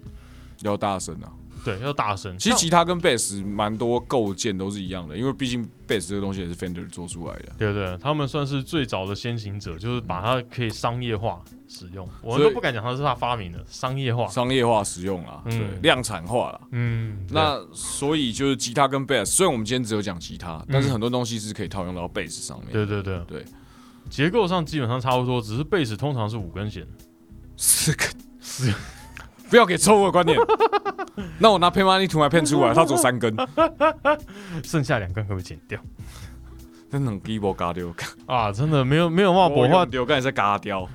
要大声啊！对，要大声。其实吉他跟贝斯蛮多构建都是一样的，因为毕竟贝斯这个东西也是 Fender 做出来的。对对，他们算是最早的先行者，就是把它可以商业化使用。我们都不敢讲它是他发明的，商业化。商业化使用啦，嗯对，量产化啦。嗯，那所以就是吉他跟贝斯，虽然我们今天只有讲吉他，但是很多东西是可以套用到贝斯上面。对对对对，结构上基本上差不多，只是贝斯通常是五根弦。四个四，不要给错误的观念。那我拿 Pay Money to My Pen 出来，它只有三根，剩下两根可不可以剪掉真能给我嘎掉，啊？真的没有没有茂博的话，丢，刚才在嘎掉。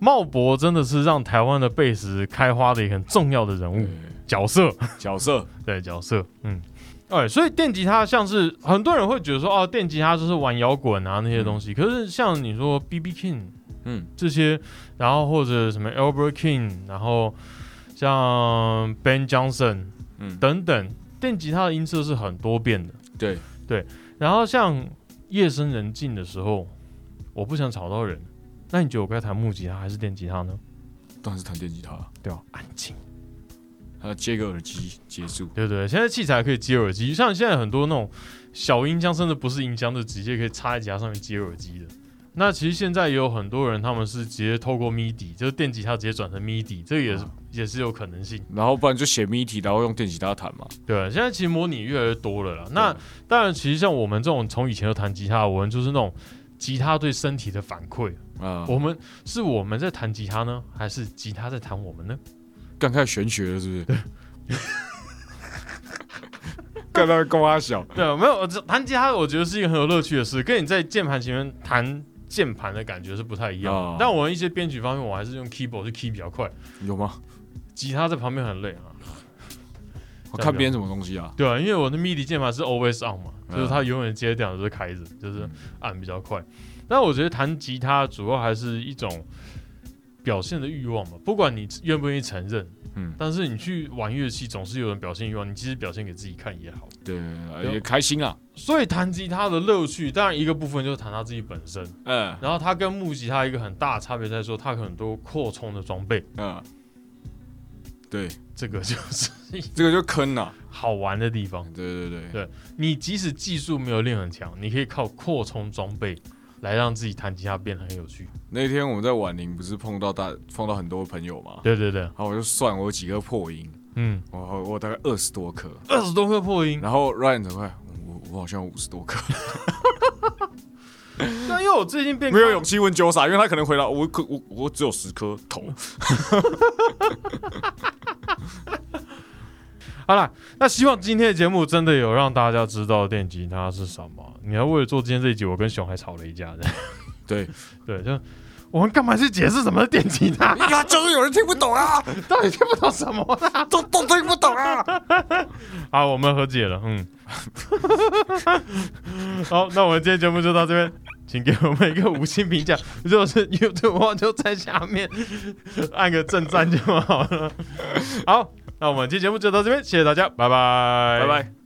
茂博真的是让台湾的贝斯开花的一个很重要的人物角色，角色，对角色，嗯。哎，所以电吉他像是很多人会觉得说，哦，电吉他就是玩摇滚啊那些东西。可是像你说 B.B. King 嗯，这些，然后或者什么 Albert King，然后像 Ben Johnson，嗯等等，电吉他的音色是很多变的。对对，然后像夜深人静的时候，我不想吵到人，那你觉得我该弹木吉他还是电吉他呢？当然是弹电吉他，对吧？安静，还要接个耳机结束。对不对？现在器材可以接耳机，像现在很多那种小音箱，甚至不是音箱，就直接可以插在吉他上面接耳机的。那其实现在也有很多人，他们是直接透过 MIDI，就是电吉他直接转成 MIDI，这个也是、也是有可能性。然后不然就写 MIDI，，然后用电吉他弹嘛。对，现在其实模拟越来越多了啦。那当然，其实像我们这种从以前就弹吉他，我们就是那种吉他对身体的反馈。啊，我们是我们在弹吉他呢，还是吉他在弹我们呢？刚开始玄学了，是不是？干到公阿小，对啊，没有这弹吉他，我觉得是一个很有乐趣的事，跟你在键盘前面弹键盘的感觉是不太一样但我一些编曲方面，我还是用 keyboard 去 key 比较快，有吗？吉他在旁边很累啊。我 看编什么东西啊？对啊，因为我的 MIDI 键盘是 always on 嘛，嗯就是它永远接的都是开着，就是按比较快。但我觉得弹吉他主要还是一种表现的欲望嘛，不管你愿不愿意承认，嗯，但是你去玩乐器总是有人表现欲望，你其实表现给自己看也好。对，也开心啊。所以弹吉他的乐趣，当然一个部分就是弹他自己本身，嗯然后他跟木吉他一个很大的差别在说，它有很多扩充的装备，嗯，对，这个就是这个就坑啊。好玩的地方。对对对对你即使技术没有练很强，你可以靠扩充装备来让自己弹吉他变得很有趣。那天我们在婉宁不是碰到大碰到很多朋友嘛，对对对，然后我就算我有几个破音，嗯，我我我大概二十多颗，二十多颗破音，然后 Ryan 很快，我我好像有五十多颗，但因为我最近变 没有勇气问 Josa，因为他可能回答我可我我只有十颗头。好了，那希望今天的节目真的有让大家知道电吉他是什么。你要为了做今天这一集，我跟熊还吵了一架。的。对，对，就我们干嘛去解释什么是电吉他？呀，就是有人听不懂啊，到底听不懂什么啦？都都听不懂啊。好，我们和解了。嗯，好，那我们今天节目就到这边，请给我们一个五星评价。如果是 YouTube 的话，就在下面按个正赞就好了。好，那我们今天节目就到这边，谢谢大家，拜拜，拜拜。